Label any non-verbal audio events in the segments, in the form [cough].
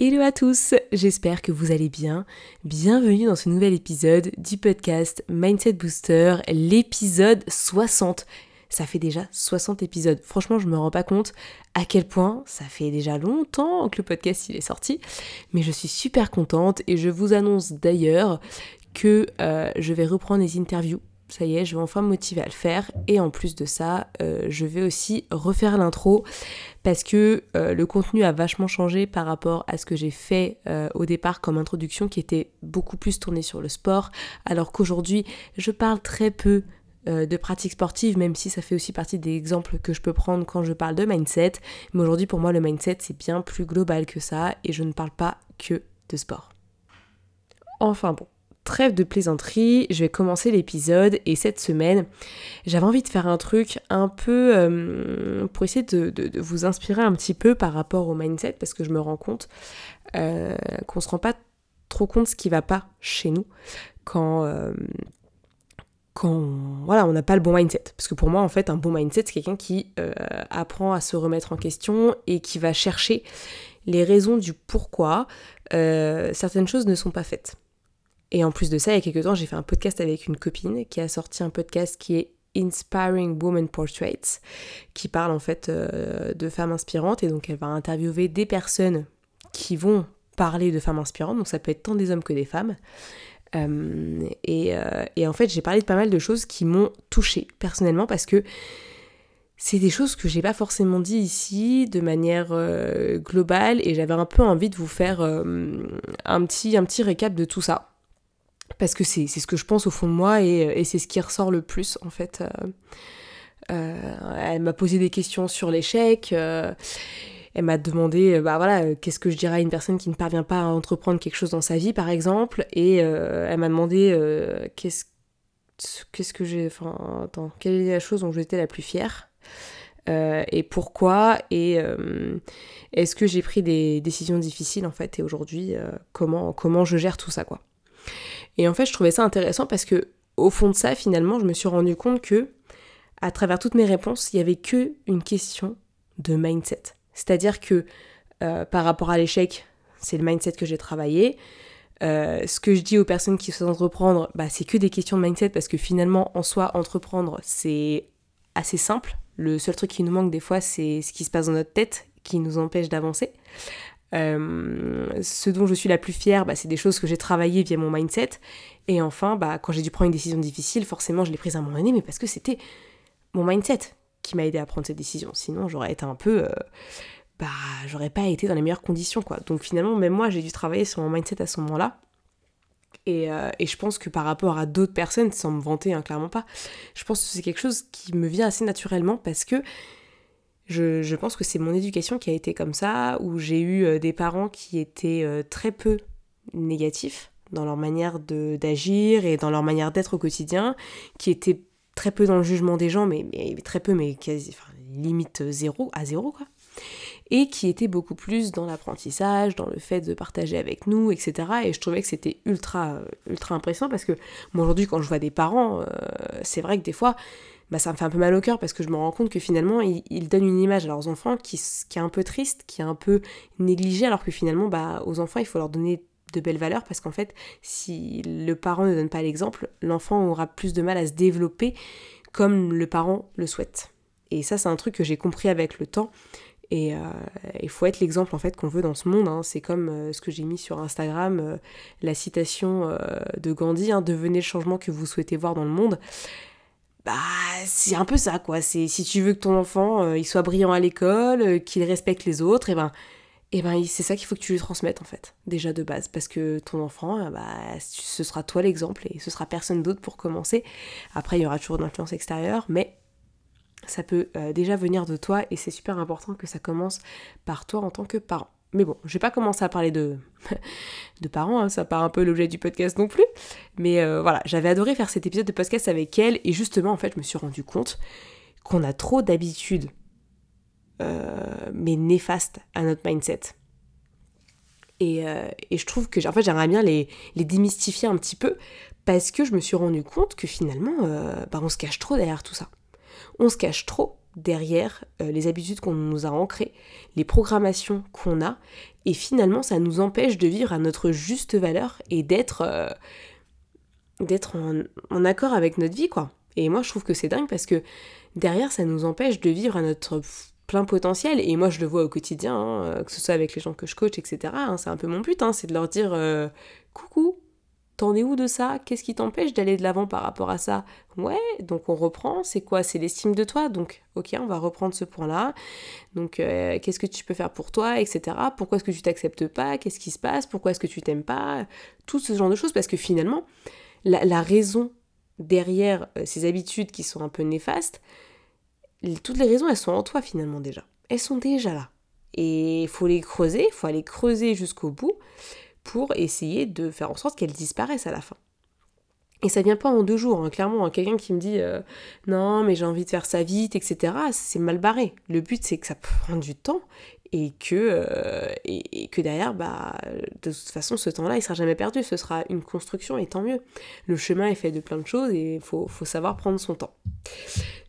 Hello à tous, j'espère que vous allez bien. Bienvenue dans ce nouvel épisode du podcast Mindset Booster, l'épisode 60. Ça fait déjà 60 épisodes. Franchement, je me rends pas compte à quel point ça fait déjà longtemps que le podcast il est sorti, mais je suis super contente et je vous annonce d'ailleurs que euh, je vais reprendre les interviews ça y est, je vais enfin me motiver à le faire. Et en plus de ça, euh, je vais aussi refaire l'intro parce que euh, le contenu a vachement changé par rapport à ce que j'ai fait euh, au départ comme introduction qui était beaucoup plus tourné sur le sport. Alors qu'aujourd'hui, je parle très peu de pratiques sportives, même si ça fait aussi partie des exemples que je peux prendre quand je parle de mindset. Mais aujourd'hui, pour moi, le mindset, c'est bien plus global que ça et je ne parle pas que de sport. Enfin bon, trêve de plaisanterie, je vais commencer l'épisode et cette semaine, j'avais envie de faire un truc un peu euh, pour essayer de, vous inspirer un petit peu par rapport au mindset parce que je me rends compte euh, qu'on se rend pas trop compte ce qui va pas chez nous quand euh, quand voilà, on n'a pas le bon mindset. Parce que pour moi, en fait, un bon mindset, c'est quelqu'un qui apprend à se remettre en question et qui va chercher les raisons du pourquoi certaines choses ne sont pas faites. Et en plus de ça, il y a quelques temps, j'ai fait un podcast avec une copine qui a sorti un podcast qui est Inspiring Woman Portraits, qui parle en fait euh, de femmes inspirantes. Et donc elle va interviewer des personnes qui vont parler de femmes inspirantes. Donc ça peut être tant des hommes que des femmes. Euh, et, euh, et, en fait, j'ai parlé de pas mal de choses qui m'ont touchée personnellement parce que c'est des choses que j'ai pas forcément dit ici de manière globale et j'avais un peu envie de vous faire un, petit, un petit récap de tout ça parce que c'est ce que je pense au fond de moi et, c'est ce qui ressort le plus en fait. Euh, euh, elle m'a posé des questions sur l'échec. Euh, elle m'a demandé, bah voilà, qu'est-ce que je dirais à une personne qui ne parvient pas à entreprendre quelque chose dans sa vie, par exemple. Et elle m'a demandé qu'est-ce qu'est-ce que j'ai, enfin, attends, quelle est la chose dont j'étais la plus fière et pourquoi et est-ce que j'ai pris des décisions difficiles en fait et aujourd'hui comment comment je gère tout ça quoi. Et en fait, je trouvais ça intéressant parce que au fond de ça, finalement, je me suis rendu compte que à travers toutes mes réponses, il y avait que une question de mindset. C'est-à-dire que euh, par rapport à l'échec, c'est le mindset que j'ai travaillé. Euh, ce que je dis aux personnes qui souhaitent entreprendre, bah, c'est que des questions de mindset parce que finalement, en soi, entreprendre, c'est assez simple. Le seul truc qui nous manque des fois, c'est ce qui se passe dans notre tête qui nous empêche d'avancer. Euh, ce dont je suis la plus fière, bah, c'est des choses que j'ai travaillées via mon mindset. Et enfin, bah, quand j'ai dû prendre une décision difficile, forcément, je l'ai prise à un moment donné, mais parce que c'était mon mindset qui m'a aidé à prendre cette décision. Sinon, j'aurais été un peu. Euh, bah, j'aurais pas été dans les meilleures conditions, quoi. Donc finalement, même moi, j'ai dû travailler sur mon mindset à ce moment-là. Et, euh, et, je pense que par rapport à d'autres personnes, sans me vanter, hein, clairement pas, je pense que c'est quelque chose qui me vient assez naturellement parce que je, pense que c'est mon éducation qui a été comme ça, où j'ai eu euh, des parents qui étaient euh, très peu négatifs dans leur manière d'agir et dans leur manière d'être au quotidien, qui étaient très peu dans le jugement des gens, mais, très peu, mais quasi, enfin, limite zéro, à zéro, quoi. Et qui étaient beaucoup plus dans l'apprentissage, dans le fait de partager avec nous, etc. Et je trouvais que c'était ultra, ultra impressionnant parce que moi aujourd'hui, quand je vois des parents, euh, c'est vrai que des fois, bah, ça me fait un peu mal au cœur parce que je me rends compte que finalement ils, donnent une image à leurs enfants qui, qui, est un peu triste, qui est un peu négligée alors que finalement bah, aux enfants il faut leur donner de belles valeurs parce qu'en fait si le parent ne donne pas l'exemple, l'enfant aura plus de mal à se développer comme le parent le souhaite. Et ça c'est un truc que j'ai compris avec le temps. Et euh, il faut être l'exemple en fait qu'on veut dans ce monde. Hein. C'est comme euh, ce que j'ai mis sur Instagram, euh, la citation de Gandhi, hein, devenez le changement que vous souhaitez voir dans le monde bah c'est un peu ça quoi. C'est si tu veux que ton enfant euh, soit brillant à l'école, euh, qu'il respecte les autres, et ben et ben c'est ça qu'il faut que tu lui transmettes en fait, déjà de base, parce que ton enfant, euh, bah ce sera toi l'exemple et ce sera personne d'autre pour commencer. Après il y aura toujours d'influence extérieure, mais ça peut déjà venir de toi et c'est super important que ça commence par toi en tant que parent. Mais bon, je vais pas commencer à parler de, [laughs] de parents, hein, ça part un peu l'objet du podcast non plus. Mais euh, voilà, j'avais adoré faire cet épisode de podcast avec elle et justement, en fait, je me suis rendu compte qu'on a trop d'habitudes, euh, mais néfastes à notre mindset. Et, euh, et, je trouve que en fait, j'aimerais bien les, les, démystifier un petit peu parce que je me suis rendu compte que finalement, bah, on se cache trop derrière tout ça. On se cache trop derrière euh, les habitudes qu'on nous a ancrées, les programmations qu'on a, et finalement ça nous empêche de vivre à notre juste valeur et d'être euh, en, accord avec notre vie quoi. Et moi je trouve que c'est dingue parce que derrière ça nous empêche de vivre à notre plein potentiel et moi je le vois au quotidien, hein, euh, que ce soit avec les gens que je coach, etc. Hein, c'est un peu mon but, hein, c'est de leur dire coucou, T'en es où de ça? Qu'est-ce qui t'empêche d'aller de l'avant par rapport à ça? Ouais, donc on reprend. C'est quoi? C'est l'estime de toi? Donc, ok, on va reprendre ce point-là. Donc, euh, qu'est-ce que tu peux faire pour toi, etc. Pourquoi est-ce que tu t'acceptes pas? Qu'est-ce qui se passe? Pourquoi est-ce que tu t'aimes pas? Tout ce genre de choses. Parce que finalement, la, raison derrière euh, ces habitudes qui sont un peu néfastes, toutes les raisons, elles sont en toi finalement déjà. Elles sont déjà là. Et il faut les creuser, il faut aller creuser jusqu'au bout pour essayer de faire en sorte qu'elles disparaissent à la fin. Et ça vient pas en deux jours, hein. clairement. Hein. Quelqu'un qui me dit euh, non, mais j'ai envie de faire ça vite, etc., c'est mal barré. Le but, c'est que ça prend du temps et que, euh, et, que derrière, bah, de toute façon, ce temps-là, il sera jamais perdu. Ce sera une construction et tant mieux. Le chemin est fait de plein de choses et il faut, savoir prendre son temps.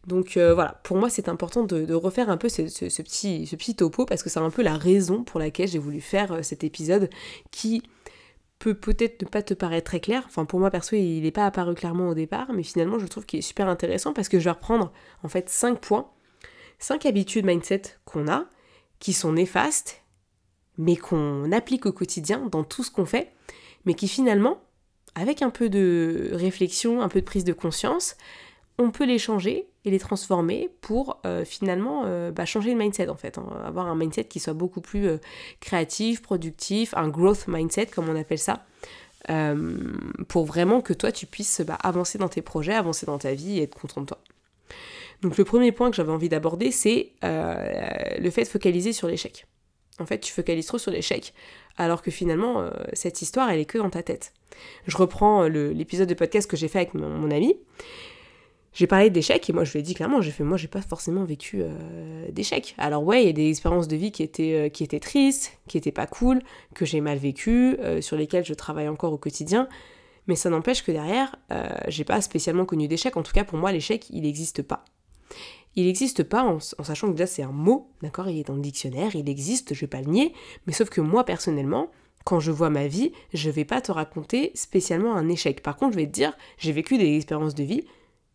Donc euh, voilà, pour moi, c'est important de, refaire un peu ce, petit, ce petit topo parce que c'est un peu la raison pour laquelle j'ai voulu faire cet épisode qui peut peut-être ne pas te paraître très clair. Enfin, pour moi, perso, il n'est pas apparu clairement au départ, mais finalement, je trouve qu'il est super intéressant parce que je vais reprendre en fait 5 points, 5 habitudes mindset qu'on a, qui sont néfastes, mais qu'on applique au quotidien dans tout ce qu'on fait, mais qui finalement, avec un peu de réflexion, un peu de prise de conscience, on peut les changer et les transformer pour euh, finalement euh, bah, changer le mindset en fait, hein. avoir un mindset qui soit beaucoup plus euh, créatif, productif, un growth mindset comme on appelle ça, pour vraiment que toi tu puisses bah, avancer dans tes projets, avancer dans ta vie et être content de toi. Donc le premier point que j'avais envie d'aborder c'est le fait de focaliser sur l'échec. En fait tu focalises trop sur l'échec alors que finalement cette histoire elle est que dans ta tête. Je reprends l'épisode de podcast que j'ai fait avec mon, ami j'ai parlé d'échecs et moi je lui ai dit clairement, j'ai fait moi j'ai pas forcément vécu euh, d'échecs. Alors ouais, il y a des expériences de vie qui étaient, euh, tristes, qui étaient pas cool, que j'ai mal vécu, euh, sur lesquelles je travaille encore au quotidien, mais ça n'empêche que derrière, j'ai pas spécialement connu d'échecs. En tout cas pour moi l'échec il n'existe pas. Il n'existe pas en, sachant que déjà c'est un mot, d'accord, il est dans le dictionnaire, il existe, je vais pas le nier, mais sauf que moi personnellement, quand je vois ma vie, je vais pas te raconter spécialement un échec. Par contre, je vais te dire, j'ai vécu des expériences de vie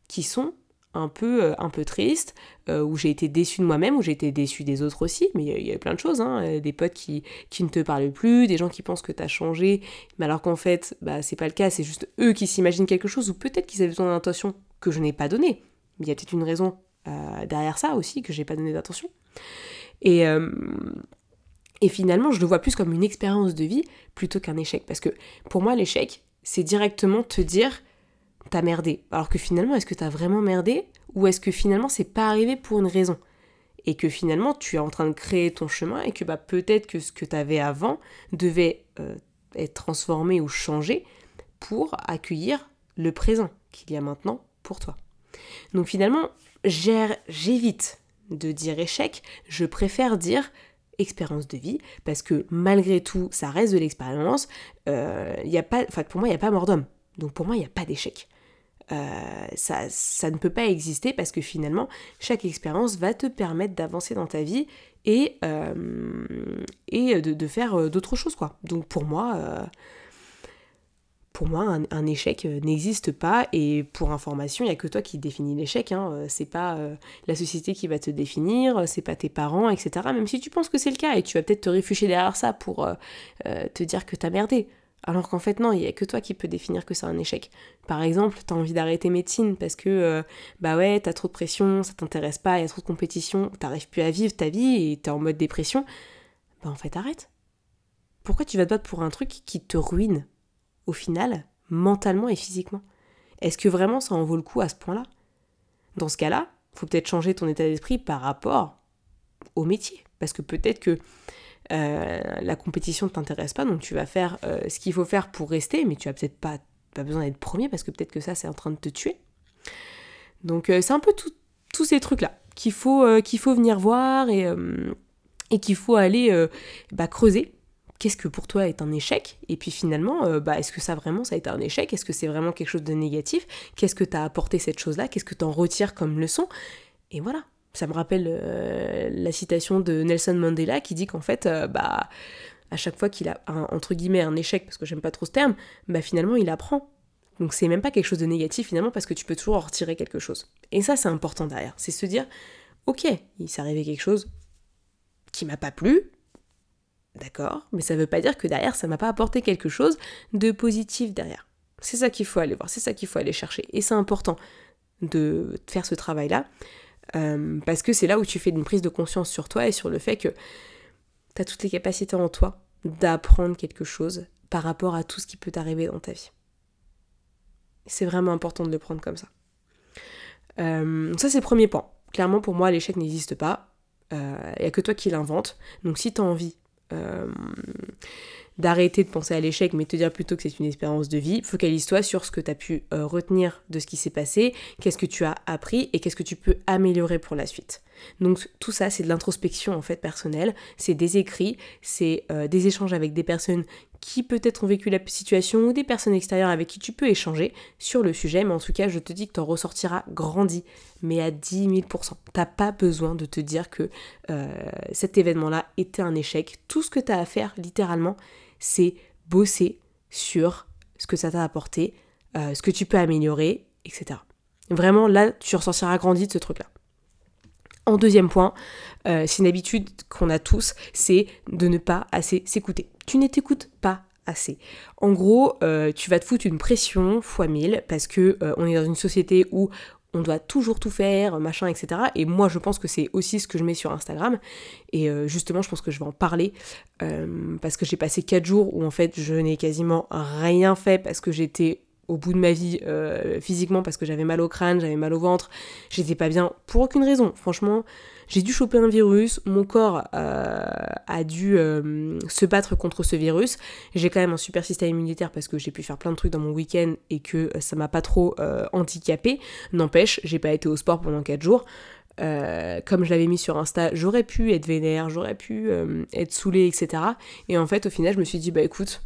qui sont un peu, euh, un peu tristes, euh, où j'ai été déçue de moi-même, où j'ai été déçue des autres aussi, mais il y, a plein de choses, hein, euh, des potes qui, qui ne te parlent plus, des gens qui pensent que tu as changé, mais alors qu'en fait, bah, c'est pas le cas, c'est juste eux qui s'imaginent quelque chose, ou peut-être qu'ils avaient besoin d'intention que je n'ai pas donnée. Il y a peut-être une raison derrière ça aussi, que j'ai pas donné d'attention. Et, et finalement, je le vois plus comme une expérience de vie plutôt qu'un échec, parce que pour moi, l'échec, c'est directement te dire t'as merdé. Alors que finalement, est-ce que t'as vraiment merdé ou est-ce que finalement c'est pas arrivé pour une raison? Et que finalement tu es en train de créer ton chemin et que bah, peut-être que ce que tu avais avant devait euh, être transformé ou changé pour accueillir le présent qu'il y a maintenant pour toi. Donc finalement, j'évite de dire échec, je préfère dire expérience de vie parce que malgré tout, ça reste de l'expérience. Euh, y a pas, pour moi, il n'y a pas mort d'homme. Donc pour moi, il n'y a pas d'échec. Euh, ça, ça ne peut pas exister parce que finalement, chaque expérience va te permettre d'avancer dans ta vie et, euh, et de, faire euh, d'autres choses. quoi. Donc pour moi, pour moi, un, échec n'existe pas et pour information, il n'y a que toi qui définis l'échec. Hein. C'est pas la société qui va te définir, c'est pas tes parents, etc. Même si tu penses que c'est le cas et tu vas peut-être te réfugier derrière ça pour te dire que t'as merdé. Alors qu'en fait, non, il n'y a que toi qui peux définir que c'est un échec. Par exemple, tu as envie d'arrêter médecine parce que, euh, bah ouais, t'as trop de pression, ça t'intéresse pas, il y a trop de compétition, t'arrives plus à vivre ta vie et t'es en mode dépression. Bah en fait, arrête. Pourquoi tu vas te battre pour un truc qui te ruine, au final, mentalement et physiquement Est-ce que vraiment ça en vaut le coup à ce point-là? Dans ce cas-là, faut peut-être changer ton état d'esprit par rapport au métier. Parce que peut-être que la compétition ne t'intéresse pas, donc tu vas faire ce qu'il faut faire pour rester, mais tu as peut-être pas, pas besoin d'être premier parce que peut-être que ça c'est en train de te tuer. Donc c'est un peu tous ces trucs-là qu'il faut, faut venir voir et, et qu'il faut aller bah, creuser qu'est-ce que pour toi est un échec Et puis finalement, euh, bah, est-ce que ça vraiment ça a été un échec? Est-ce que c'est vraiment quelque chose de négatif? Qu'est-ce que t'as apporté cette chose-là? Qu'est-ce que t'en retires comme leçon? Et voilà. Ça me rappelle euh, la citation de Nelson Mandela qui dit qu'en fait, euh, bah, à chaque fois qu'il a un, entre guillemets un échec, parce que j'aime pas trop ce terme, bah finalement il apprend. Donc c'est même pas quelque chose de négatif finalement parce que tu peux toujours en retirer quelque chose. Et ça c'est important derrière, c'est se dire, ok, il s'est arrivé quelque chose qui m'a pas plu, D'accord Mais ça ne veut pas dire que derrière, ça m'a pas apporté quelque chose de positif derrière. C'est ça qu'il faut aller voir, c'est ça qu'il faut aller chercher. Et c'est important de faire ce travail-là, euh, parce que c'est là où tu fais une prise de conscience sur toi et sur le fait que tu as toutes les capacités en toi d'apprendre quelque chose par rapport à tout ce qui peut t'arriver dans ta vie. C'est vraiment important de le prendre comme ça. Euh, ça, c'est le premier point. Clairement, pour moi, l'échec n'existe pas. Il euh, n'y a que toi qui l'invente. Donc, si tu as envie euh, d'arrêter de penser à l'échec, mais te dire plutôt que c'est une expérience de vie. Focalise-toi sur ce que tu as pu euh, retenir de ce qui s'est passé, qu'est-ce que tu as appris et qu'est-ce que tu peux améliorer pour la suite. Donc tout ça, c'est de l'introspection en fait personnelle, c'est des écrits, c'est euh, des échanges avec des personnes qui peut-être ont vécu la situation ou des personnes extérieures avec qui tu peux échanger sur le sujet, mais en tout cas, je te dis que tu en ressortiras grandi, mais à 10 000%. T'as pas besoin de te dire que euh, cet événement-là était un échec. Tout ce que tu as à faire, littéralement, c'est bosser sur ce que ça t'a apporté, euh, ce que tu peux améliorer, etc. Vraiment, là, tu ressortiras grandi de ce truc-là. En deuxième point, euh, c'est une habitude qu'on a tous, c'est de ne pas assez s'écouter. Tu ne t'écoutes pas assez. En gros, euh, tu vas te foutre une pression fois mille parce que euh, on est dans une société où on doit toujours tout faire, machin, etc. Et moi, je pense que c'est aussi ce que je mets sur Instagram. Et justement, je pense que je vais en parler parce que j'ai passé 4 jours où en fait, je n'ai quasiment rien fait parce que j'étais au bout de ma vie euh, physiquement parce que j'avais mal au crâne, j'avais mal au ventre, j'étais pas bien pour aucune raison. Franchement, j'ai dû choper un virus, mon corps euh, a dû euh, se battre contre ce virus. J'ai quand même un super système immunitaire parce que j'ai pu faire plein de trucs dans mon week-end et que ça m'a pas trop handicapé. N'empêche, j'ai pas été au sport pendant 4 jours. comme je l'avais mis sur Insta, j'aurais pu être vénère, j'aurais pu être saoulée, etc. Et en fait, au final, je me suis dit, bah écoute,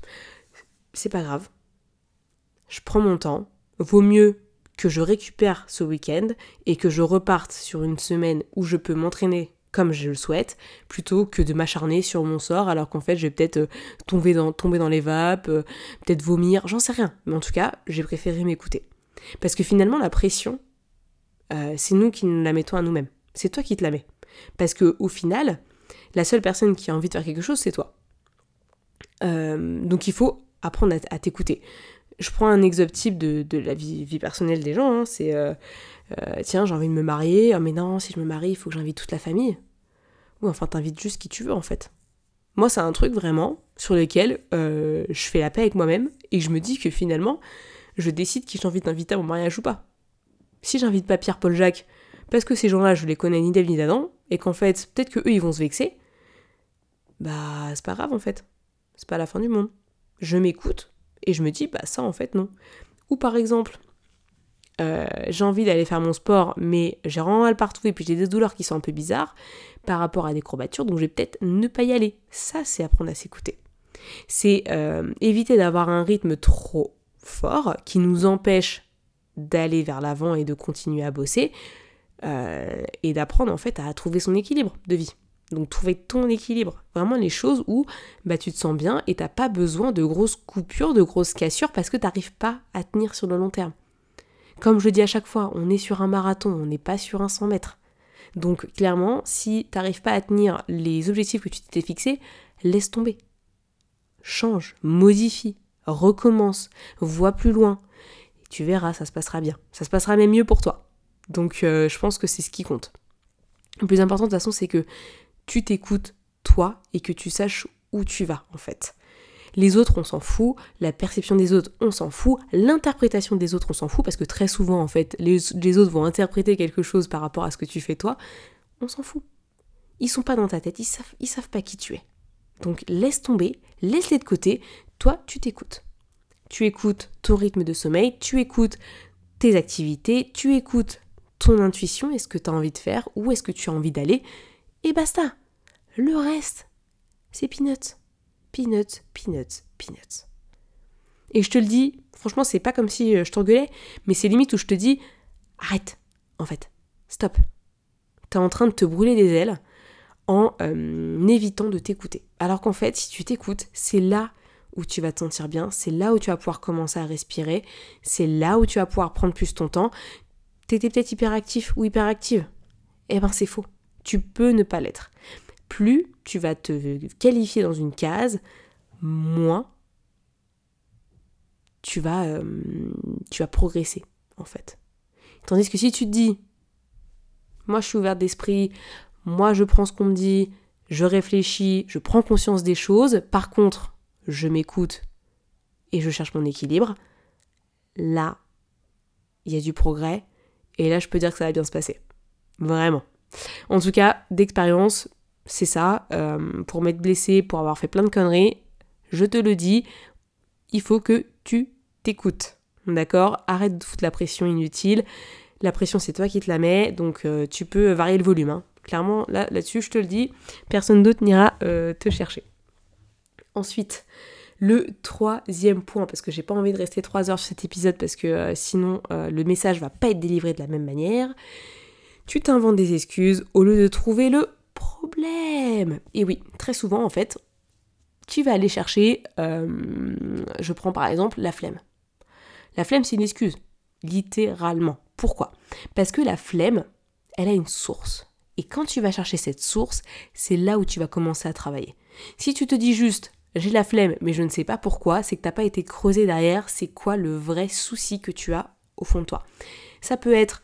c'est pas grave, je prends mon temps, vaut mieux que je récupère ce week-end et que je reparte sur une semaine où je peux m'entraîner comme je le souhaite, plutôt que de m'acharner sur mon sort alors qu'en fait je vais peut-être euh, tomber, dans, les vapes, euh, peut-être vomir, j'en sais rien. Mais en tout cas, j'ai préféré m'écouter. Parce que finalement, la pression, euh, c'est nous qui nous la mettons à nous-mêmes. C'est toi qui te la mets. Parce que au final, la seule personne qui a envie de faire quelque chose, c'est toi. donc il faut apprendre à t'écouter je prends un exemple type de, la vie, personnelle des gens. Hein. c'est euh, euh, tiens, j'ai envie de me marier. Oh, mais non, si je me marie, il faut que j'invite toute la famille. Ou enfin, t'invites juste qui tu veux en fait. Moi, c'est un truc vraiment sur lequel euh, je fais la paix avec moi-même et je me dis que finalement, je décide qui j'ai envie d'inviter à mon mariage ou pas. Si j'invite pas Pierre, Paul, Jacques, parce que ces gens-là, je les connais ni d'Ève ni d'Adam, et qu'en fait, peut-être que eux, ils vont se vexer, bah, c'est pas grave en fait. C'est pas la fin du monde. Je m'écoute, et je me dis, bah ça en fait non. Ou par exemple, euh, j'ai envie d'aller faire mon sport, mais j'ai vraiment mal partout et puis j'ai des douleurs qui sont un peu bizarres par rapport à des courbatures, donc je vais peut-être ne pas y aller. Ça, c'est apprendre à s'écouter. C'est euh, éviter d'avoir un rythme trop fort qui nous empêche d'aller vers l'avant et de continuer à bosser euh, et d'apprendre en fait à trouver son équilibre de vie. Donc trouver ton équilibre, vraiment les choses où bah, tu te sens bien et t'as pas besoin de grosses coupures, de grosses cassures parce que t'arrives pas à tenir sur le long terme. Comme je dis à chaque fois, on est sur un marathon, on n'est pas sur un 100 mètres. Donc clairement, si t'arrives pas à tenir les objectifs que tu t'étais fixés, laisse tomber. Change, modifie, recommence, vois plus loin. Et tu verras, ça se passera bien. Ça se passera même mieux pour toi. Donc euh, je pense que c'est ce qui compte. Le plus important de toute façon, c'est que tu t'écoutes toi et que tu saches où tu vas en fait. Les autres, on s'en fout. La perception des autres, on s'en fout. L'interprétation des autres, on s'en fout parce que très souvent, en fait, les, autres vont interpréter quelque chose par rapport à ce que tu fais toi. On s'en fout. Ils sont pas dans ta tête. Ils savent, savent pas qui tu es. Donc laisse tomber, laisse-les de côté, toi tu t'écoutes. Tu écoutes ton rythme de sommeil, tu écoutes tes activités, tu écoutes ton intuition et ce que tu as envie de faire, où est-ce que tu as envie d'aller, et basta. Le reste, c'est peanuts. Peanuts, peanuts, peanuts. Et je te le dis, franchement, c'est pas comme si euh, je t'engueulais, mais c'est limite où je te dis arrête, en fait, stop. T'es en train de te brûler les ailes en euh, évitant de t'écouter. Alors qu'en fait, si tu t'écoutes, c'est là où tu vas te sentir bien, c'est là où tu vas pouvoir commencer à respirer, c'est là où tu vas pouvoir prendre plus ton temps. T'étais peut-être hyperactif ou hyperactive. Eh ben c'est faux. Tu peux ne pas l'être. Plus tu vas te qualifier dans une case, moins tu vas, euh, tu vas progresser en fait. Tandis que si tu te dis, moi je suis ouverte d'esprit, moi je prends ce qu'on me dit, je réfléchis, je prends conscience des choses, par contre je m'écoute et je cherche mon équilibre, là il y a du progrès et là je peux dire que ça va bien se passer. Vraiment. En tout cas, d'expérience, c'est ça. Euh, pour m'être blessé, pour avoir fait plein de conneries, je te le dis, il faut que tu t'écoutes. D'accord? Arrête de foutre la pression inutile. La pression, c'est toi qui te la mets, donc euh, tu peux varier le volume. Hein. Clairement, là, là-dessus, je te le dis, personne d'autre n'ira euh, te chercher. Ensuite, le troisième point, parce que j'ai pas envie de rester trois heures sur cet épisode, parce que sinon le message va pas être délivré de la même manière. Tu t'inventes des excuses au lieu de trouver le problème. Et oui, très souvent en fait, tu vas aller chercher, euh, je prends par exemple la flemme. La flemme c'est une excuse, littéralement. Pourquoi? Parce que la flemme, elle a une source. Et quand tu vas chercher cette source, c'est là où tu vas commencer à travailler. Si tu te dis juste j'ai la flemme mais je ne sais pas pourquoi, c'est que tu n'as pas été creusé derrière, c'est quoi le vrai souci que tu as au fond de toi? Ça peut être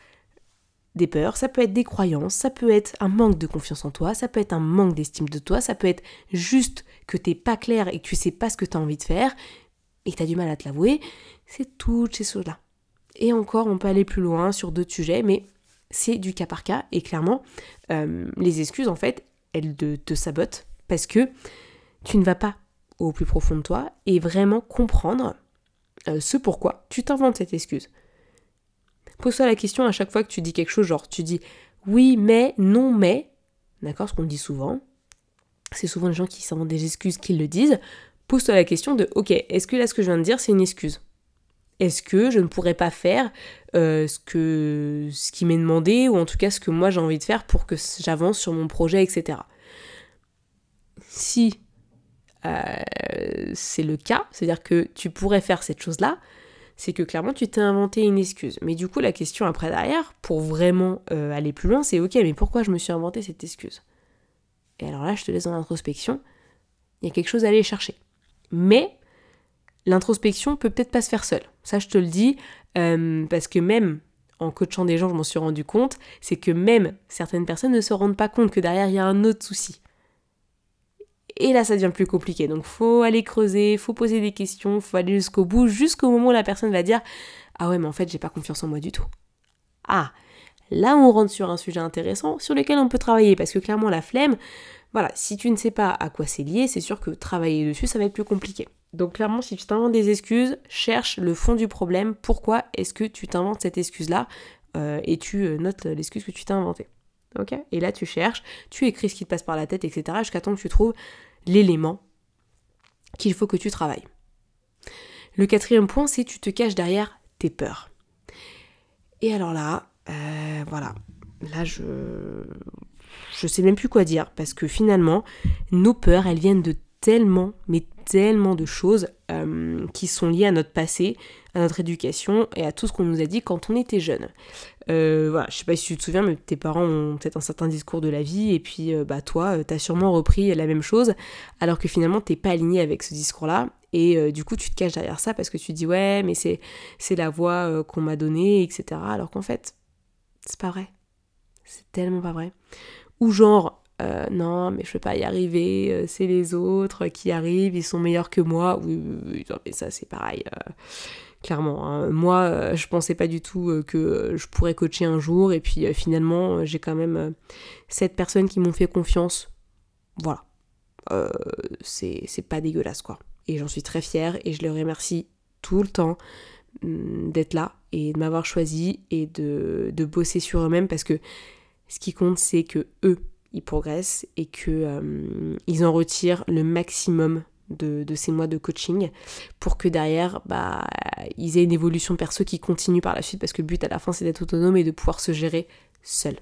des peurs, ça peut être des croyances, ça peut être un manque de confiance en toi, ça peut être un manque d'estime de toi, ça peut être juste que t'es pas clair et que tu sais pas ce que tu as envie de faire et que tu as du mal à te l'avouer. C'est toutes ces choses-là. Et encore, on peut aller plus loin sur d'autres sujets, mais c'est du cas par cas et clairement, euh, les excuses en fait, elles te, sabotent parce que tu ne vas pas au plus profond de toi et vraiment comprendre euh, ce pourquoi tu t'inventes cette excuse. Pose-toi la question à chaque fois que tu dis quelque chose, genre tu dis oui, mais, non, mais, d'accord, ce qu'on dit souvent. C'est souvent les gens qui s'inventent des excuses qui le disent. Pose-toi la question de ok, est-ce que là ce que je viens de dire c'est une excuse? Est-ce que je ne pourrais pas faire euh, ce, que, ce qui m'est demandé ou en tout cas ce que moi j'ai envie de faire pour que j'avance sur mon projet, etc. Si euh, c'est le cas, c'est-à-dire que tu pourrais faire cette chose-là, c'est que clairement tu t'es inventé une excuse. Mais du coup, la question après derrière, pour vraiment euh, aller plus loin, c'est ok, mais pourquoi je me suis inventé cette excuse? Et alors là, je te laisse dans l'introspection, il y a quelque chose à aller chercher. Mais l'introspection peut peut-être pas se faire seule. Ça, je te le dis, euh, parce que même en coachant des gens, je m'en suis rendu compte, c'est que même certaines personnes ne se rendent pas compte que derrière, il y a un autre souci. Et là, ça devient plus compliqué. Donc, faut aller creuser, faut poser des questions, faut aller jusqu'au bout, jusqu'au moment où la personne va dire Ah ouais, mais en fait, j'ai pas confiance en moi du tout. Ah, là, on rentre sur un sujet intéressant sur lequel on peut travailler parce que clairement, la flemme, voilà, si tu ne sais pas à quoi c'est lié, c'est sûr que travailler dessus, ça va être plus compliqué. Donc, clairement, si tu t'inventes des excuses, cherche le fond du problème. Pourquoi est-ce que tu t'inventes cette excuse-là? Euh, et tu euh, notes l'excuse que tu t'es inventée. Et là, tu cherches, tu écris ce qui te passe par la tête, etc. jusqu'à temps que tu trouves l'élément qu'il faut que tu travailles. Le quatrième point, c'est tu te caches derrière tes peurs. Et alors là, euh, voilà, là je je sais même plus quoi dire parce que finalement nos peurs elles viennent de tellement mais tellement de choses euh, qui sont liées à notre passé, à notre éducation et à tout ce qu'on nous a dit quand on était jeune. Euh, voilà, je sais pas si tu te souviens, mais tes parents ont peut-être un certain discours de la vie, et puis euh, bah toi, t'as sûrement repris la même chose, alors que finalement t'es pas aligné avec ce discours-là, et du coup tu te caches derrière ça parce que tu dis ouais, mais c'est c'est la voix qu'on m'a donnée, etc. Alors qu'en fait, c'est pas vrai, c'est tellement pas vrai. Ou genre euh, non, mais je peux pas y arriver, euh, c'est les autres qui arrivent, ils sont meilleurs que moi. Oui, oui, mais ça c'est pareil, euh, clairement. Hein. Moi, je pensais pas du tout que je pourrais coacher un jour, et puis finalement, j'ai quand même sept personnes qui m'ont fait confiance. Voilà. euh, c'est pas dégueulasse quoi. Et j'en suis très fière et je les remercie tout le temps mm, d'être là et de m'avoir choisi et de, de bosser sur eux-mêmes parce que ce qui compte c'est que eux ils progressent et que euh, ils en retirent le maximum de, ces mois de coaching pour que derrière bah ils aient une évolution perso qui continue par la suite parce que le but à la fin c'est d'être autonome et de pouvoir se gérer seul.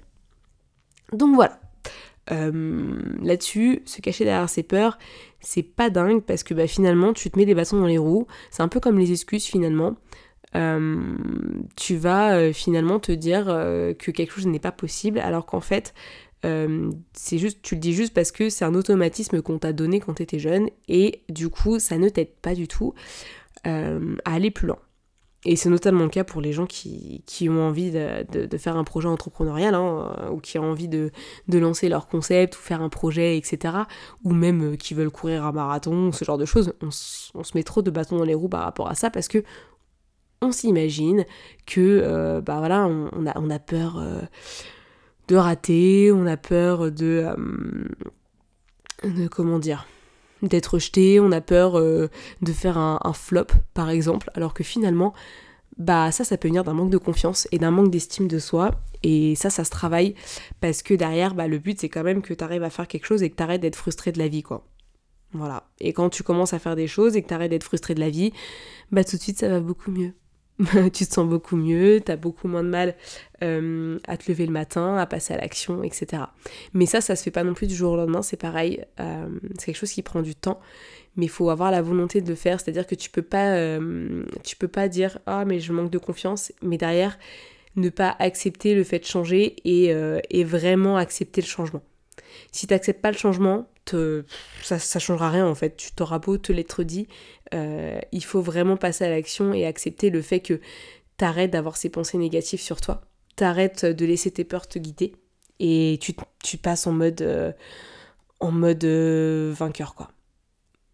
Donc voilà. Euh, là-dessus, se cacher derrière ses peurs, c'est pas dingue parce que bah, finalement tu te mets des bâtons dans les roues. C'est un peu comme les excuses finalement. Euh, tu vas finalement te dire que quelque chose n'est pas possible alors qu'en fait c'est juste tu le dis juste parce que c'est un automatisme qu'on t'a donné quand tu étais jeune et du coup ça ne t'aide pas du tout à aller plus loin et c'est notamment le cas pour les gens qui, ont envie de, faire un projet entrepreneurial, hein, ou qui ont envie de, lancer leur concept, ou faire un projet, etc. Ou même euh, qui veulent courir un marathon, ce genre de choses. On, se met trop de bâtons dans les roues par rapport à ça parce que on s'imagine que euh, bah voilà, on, a, on a peur euh, de rater, on a peur de, de comment dire d'être rejeté, on a peur euh, de faire un, flop par exemple, alors que finalement, bah ça, ça peut venir d'un manque de confiance et d'un manque d'estime de soi. Et ça, ça se travaille parce que derrière, bah, le but c'est quand même que tu à faire quelque chose et que tu d'être frustré de la vie, quoi. Voilà. Et quand tu commences à faire des choses et que tu d'être frustré de la vie, bah tout de suite ça va beaucoup mieux. [laughs] tu te sens beaucoup mieux, tu as beaucoup moins de mal euh, à te lever le matin, à passer à l'action, etc. Mais ça, ça se fait pas non plus du jour au lendemain, c'est pareil, euh, c'est quelque chose qui prend du temps, mais il faut avoir la volonté de le faire, c'est-à-dire que tu peux pas, euh, tu peux pas dire ah mais je manque de confiance, mais derrière ne pas accepter le fait de changer et, vraiment accepter le changement. Si tu n'acceptes pas le changement, ça, ça changera rien en fait. Tu t'auras beau te l'être dit, euh, il faut vraiment passer à l'action et accepter le fait que t'arrêtes d'avoir ces pensées négatives sur toi, t'arrêtes de laisser tes peurs te guider et tu, passes en mode, euh, en mode euh, vainqueur quoi.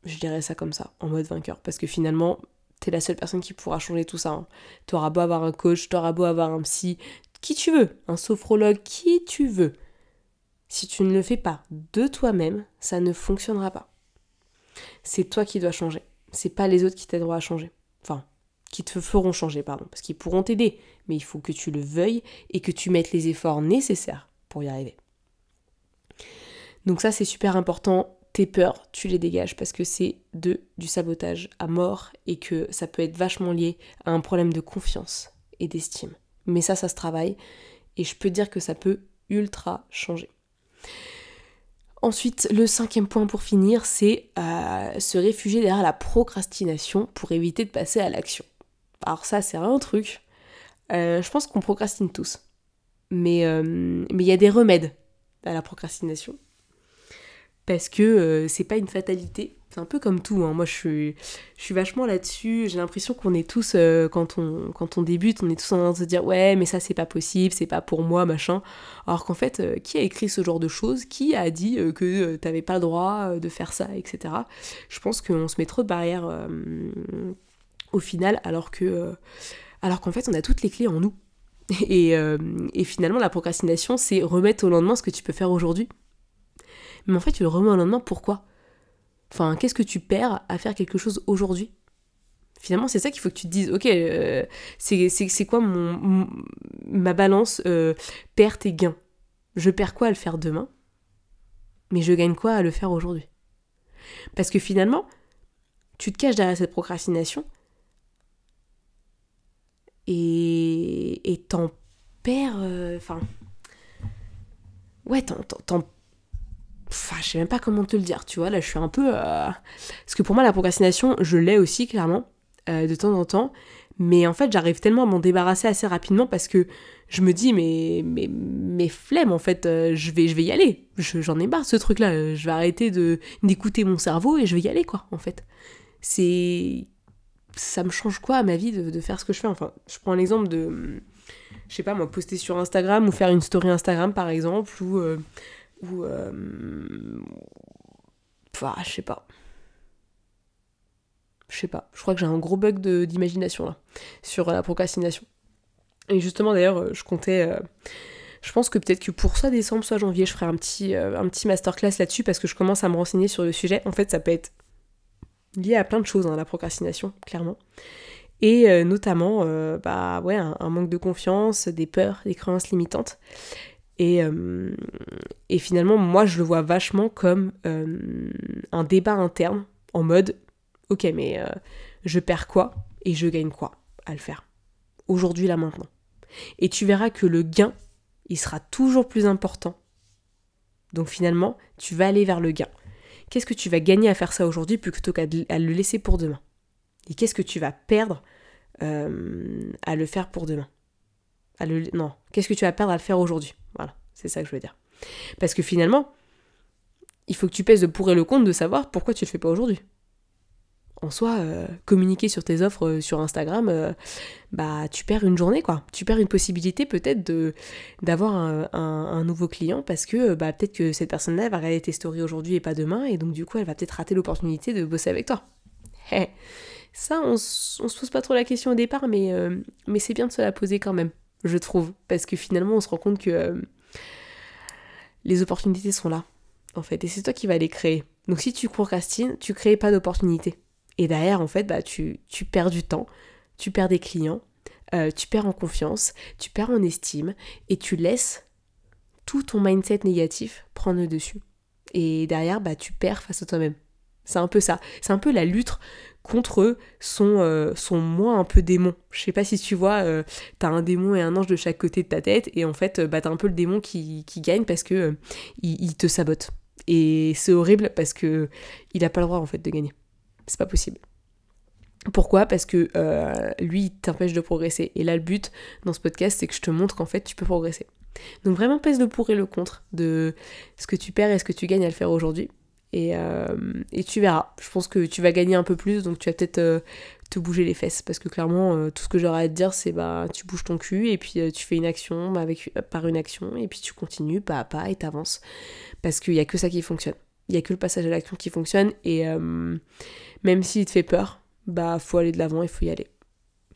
Je dirais ça comme ça, en mode vainqueur, parce que finalement t'es la seule personne qui pourra changer tout ça. Hein. T'auras beau avoir un coach, t'auras beau avoir un psy, qui tu veux, un sophrologue, qui tu veux. Si tu ne le fais pas de toi-même, ça ne fonctionnera pas. C'est toi qui dois changer c'est pas les autres qui t'aideront à changer. Enfin, qui te feront changer, pardon, parce qu'ils pourront t'aider, mais il faut que tu le veuilles et que tu mettes les efforts nécessaires pour y arriver. Donc ça, c'est super important. Tes peurs, tu les dégages parce que c'est de du sabotage à mort et que ça peut être vachement lié à un problème de confiance et d'estime. Mais ça, ça se travaille et je peux dire que ça peut ultra changer. Ensuite, le cinquième point pour finir, c'est euh, se réfugier derrière la procrastination pour éviter de passer à l'action. Alors ça, c'est un truc. Euh, je pense qu'on procrastine tous. Mais euh, il y a des remèdes à la procrastination. Parce que c'est pas une fatalité. Un peu comme tout, hein. moi je suis, je suis vachement là-dessus, j'ai l'impression qu'on est tous, euh, quand, on, quand on débute, on est tous en train de se dire ouais mais ça c'est pas possible, c'est pas pour moi, machin. Alors qu'en fait, euh, qui a écrit ce genre de choses? Qui a dit euh, que t'avais pas le droit de faire ça, etc. Je pense qu'on se met trop de barrières au final alors que alors qu'en fait on a toutes les clés en nous. [laughs] Et, et finalement la procrastination c'est remettre au lendemain ce que tu peux faire aujourd'hui. Mais en fait tu le remets au lendemain pourquoi? Enfin, qu'est-ce que tu perds à faire quelque chose aujourd'hui? Finalement, c'est ça qu'il faut que tu te dises. Ok, euh, c'est quoi mon, ma balance euh, perte et gain Je perds quoi à le faire demain? Mais je gagne quoi à le faire aujourd'hui? Parce que finalement, tu te caches derrière cette procrastination et t'en perds. Euh, enfin. ouais, t'en Enfin, je sais même pas comment te le dire, tu vois. Là, je suis un peu. Euh, parce que pour moi, la procrastination, je l'ai aussi, clairement, euh, de temps en temps. Mais en fait, j'arrive tellement à m'en débarrasser assez rapidement parce que je me dis, mais, mais, mais flemme, en fait, euh, je, vais, je vais y aller. J'en ai marre ce truc-là. Je vais arrêter d'écouter mon cerveau et je vais y aller, quoi, en fait. C'est. Ça me change quoi à ma vie de, de faire ce que je fais? Enfin, je prends l'exemple de. Je sais pas, moi, poster sur Instagram ou faire une story Instagram, par exemple, ou ou. Euh... Enfin, je sais pas. Je sais pas. Je crois que j'ai un gros bug d'imagination là, sur la procrastination. Et justement, d'ailleurs, je comptais. Euh, Je pense que peut-être que pour soit décembre, soit janvier, je ferai un petit, un petit masterclass là-dessus parce que je commence à me renseigner sur le sujet. En fait, ça peut être lié à plein de choses, hein, la procrastination, clairement. Et notamment, bah ouais, un, manque de confiance, des peurs, des croyances limitantes. Et, et, finalement, moi, je le vois vachement comme un débat interne, en mode, ok, mais je perds quoi et je gagne quoi à le faire Aujourd'hui, là, maintenant. Et tu verras que le gain, il sera toujours plus important. Donc finalement, tu vas aller vers le gain. Qu'est-ce que tu vas gagner à faire ça aujourd'hui plutôt qu'à le laisser pour demain? Et qu'est-ce que tu vas perdre euh, à le faire pour demain? Non, qu'est-ce que tu vas perdre à le faire aujourd'hui? Voilà, c'est ça que je veux dire. Parce que finalement, il faut que tu pèses le pour et le contre de savoir pourquoi tu le fais pas aujourd'hui en soi, euh, communiquer sur tes offres euh, sur Instagram, euh, bah tu perds une journée quoi. Tu perds une possibilité peut-être de d'avoir un, nouveau client parce que bah peut-être que cette personne-là va regarder tes stories aujourd'hui et pas demain et donc du coup elle va peut-être rater l'opportunité de bosser avec toi. Eh, ça, on, on, se pose pas trop la question au départ, mais, mais c'est bien de se la poser quand même, je trouve, parce que finalement on se rend compte que les opportunités sont là, en fait, et c'est toi qui vas les créer. Donc si tu procrastines, tu crées pas d'opportunités. Et derrière, en fait, bah, tu, tu perds du temps, tu perds des clients, euh, tu perds en confiance, tu perds en estime, et tu laisses tout ton mindset négatif prendre le dessus. Et derrière, bah, tu perds face à toi-même. C'est un peu ça. C'est un peu la lutte contre son, euh, son moi un peu démon. Je sais pas si tu vois, euh, t'as un démon et un ange de chaque côté de ta tête, et en fait, bah, t'as un peu le démon qui, qui gagne parce que il, te sabote. Et c'est horrible parce que il a pas le droit en fait de gagner. C'est pas possible. Pourquoi? Parce que euh, lui, il t'empêche de progresser. Et là, le but dans ce podcast, c'est que je te montre qu'en fait, tu peux progresser. Donc vraiment, pèse le pour et le contre de ce que tu perds et ce que tu gagnes à le faire aujourd'hui. Et, euh, tu verras. Je pense que tu vas gagner un peu plus, donc tu vas peut-être euh, te bouger les fesses. Parce que clairement, tout ce que j'aurais à te dire, c'est bah tu bouges ton cul et puis tu fais une action bah, par une action et puis tu continues pas à pas et t'avances. Parce qu'il n'y a que ça qui fonctionne. Il n'y a que le passage à l'action qui fonctionne. Et même s'il te fait peur, bah faut aller de l'avant, il faut y aller.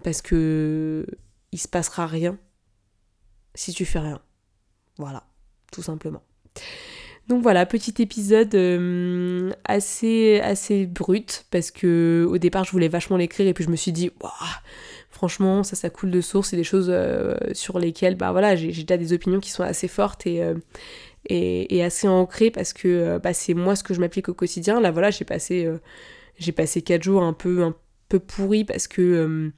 Parce que il se passera rien si tu fais rien. Voilà, tout simplement. Donc voilà, petit épisode euh, assez assez brut parce que au départ je voulais vachement l'écrire et puis je me suis dit franchement ça ça coule de source, c'est des choses euh, sur lesquelles bah voilà j'ai déjà des opinions qui sont assez fortes et euh, et, assez ancrées parce que bah, c'est moi ce que je m'applique au quotidien. Là voilà j'ai passé j'ai passé 4 jours un peu, un peu pourris parce que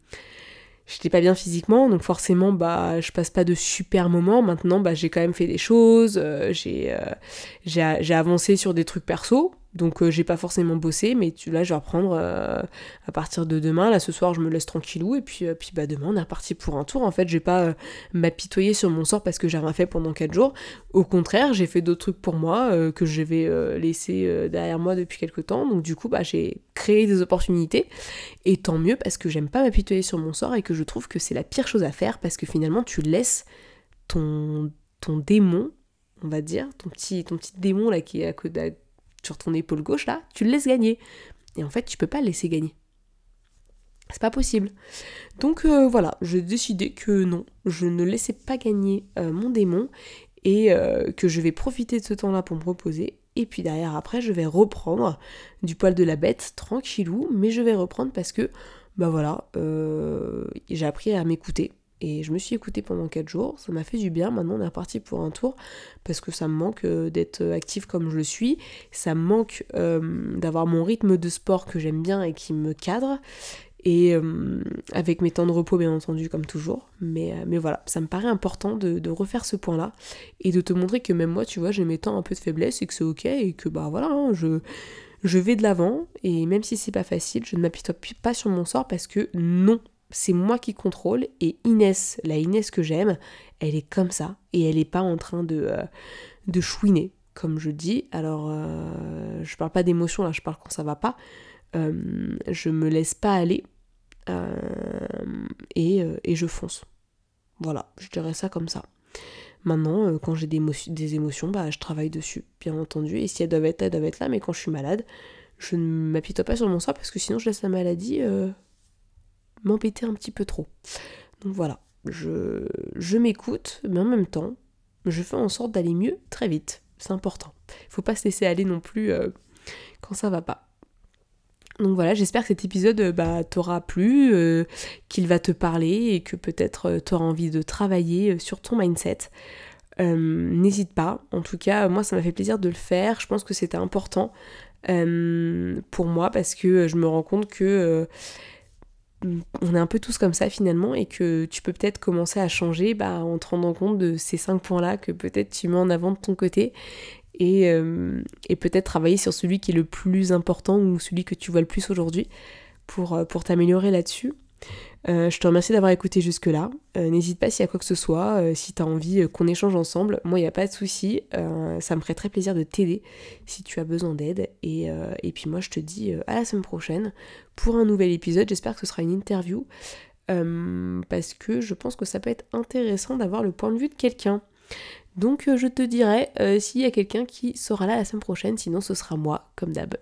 j'étais pas bien physiquement, donc forcément, bah, je passe pas de super moments. Maintenant, bah, j'ai quand même fait des choses, euh, j'ai, euh, j'ai avancé sur des trucs perso, donc euh, j'ai pas forcément bossé, mais tu, là je vais reprendre euh, à partir de demain. Là ce soir je me laisse tranquillou et puis, euh, puis bah demain on est reparti pour un tour. En fait je vais pas m'apitoyer sur mon sort parce que j'ai rien fait pendant 4 jours. Au contraire j'ai fait d'autres trucs pour moi que je vais laisser derrière moi depuis quelques temps. Donc du coup bah j'ai créé des opportunités et tant mieux parce que j'aime pas m'apitoyer sur mon sort et que je trouve que c'est la pire chose à faire parce que finalement tu laisses ton, démon on va dire, ton petit, ton petit démon là qui est à côté sur ton épaule gauche là, tu le laisses gagner. Et en fait, tu peux pas le laisser gagner. C'est pas possible. Donc euh, voilà, j'ai décidé que non, je ne laissais pas gagner euh, mon démon et euh, que je vais profiter de ce temps-là pour me reposer. Et puis derrière, après, je vais reprendre du poil de la bête, tranquillou, mais je vais reprendre parce que, bah voilà, j'ai appris à m'écouter. Et je me suis écoutée pendant 4 jours, ça m'a fait du bien, maintenant on est reparti pour un tour, parce que ça me manque euh, d'être active comme je suis, ça me manque euh, d'avoir mon rythme de sport que j'aime bien et qui me cadre, et euh, avec mes temps de repos bien entendu comme toujours, mais, mais voilà, ça me paraît important de, refaire ce point-là, et de te montrer que même moi, tu vois, j'ai mes temps un peu de faiblesse, et que c'est ok, et que bah voilà, hein, je je vais de l'avant. Et même si c'est pas facile, je ne m'appuie pas sur mon sort parce que non, c'est moi qui contrôle et Inès, la Inès que j'aime, elle est comme ça et elle n'est pas en train de, euh, de chouiner, comme je dis. Alors, euh, je parle pas d'émotion là, je parle quand ça va pas. Euh, je me laisse pas aller et, et, je fonce. Voilà, je dirais ça comme ça. Maintenant, quand j'ai des, émotions, bah, je travaille dessus, bien entendu. Et si elles doivent être elles doivent être là, mais quand je suis malade, je ne m'apitoie pas sur mon sort parce que sinon je laisse la maladie m'embêter un petit peu trop. Donc voilà, je, je m'écoute, mais en même temps, je fais en sorte d'aller mieux très vite. C'est important. Il faut pas se laisser aller non plus euh, quand ça va pas. Donc voilà, j'espère que cet épisode euh, bah, t'aura plu, euh, qu'il va te parler et que peut-être tu auras envie de travailler sur ton mindset. N'hésite pas, en tout cas moi ça m'a fait plaisir de le faire, je pense que c'était important pour moi parce que je me rends compte que on est un peu tous comme ça finalement et que tu peux peut-être commencer à changer bah, en te rendant compte de ces cinq points-là que peut-être tu mets en avant de ton côté et, euh, et peut-être travailler sur celui qui est le plus important ou celui que tu vois le plus aujourd'hui pour, euh, pour t'améliorer là-dessus. Euh, je te remercie d'avoir écouté jusque-là. Euh, n'hésite pas s'il y a quoi que ce soit, euh, si tu as envie qu'on échange ensemble. Moi, il n'y a pas de souci. ça me ferait très plaisir de t'aider si tu as besoin d'aide. Et, et, puis moi, je te dis à la semaine prochaine pour un nouvel épisode. J'espère que ce sera une interview. parce que je pense que ça peut être intéressant d'avoir le point de vue de quelqu'un. Donc je te dirai s'il y a quelqu'un qui sera là la semaine prochaine, sinon ce sera moi, comme d'hab.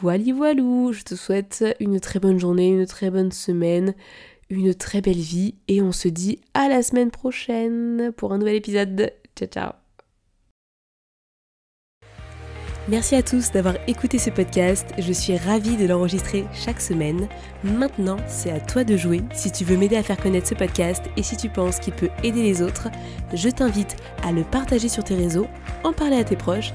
Voilà, voilou, je te souhaite une très bonne journée, une très bonne semaine, une très belle vie et on se dit à la semaine prochaine pour un nouvel épisode. Ciao ciao Merci à tous d'avoir écouté ce podcast, je suis ravie de l'enregistrer chaque semaine. Maintenant, c'est à toi de jouer. Si tu veux m'aider à faire connaître ce podcast et si tu penses qu'il peut aider les autres, je t'invite à le partager sur tes réseaux, en parler à tes proches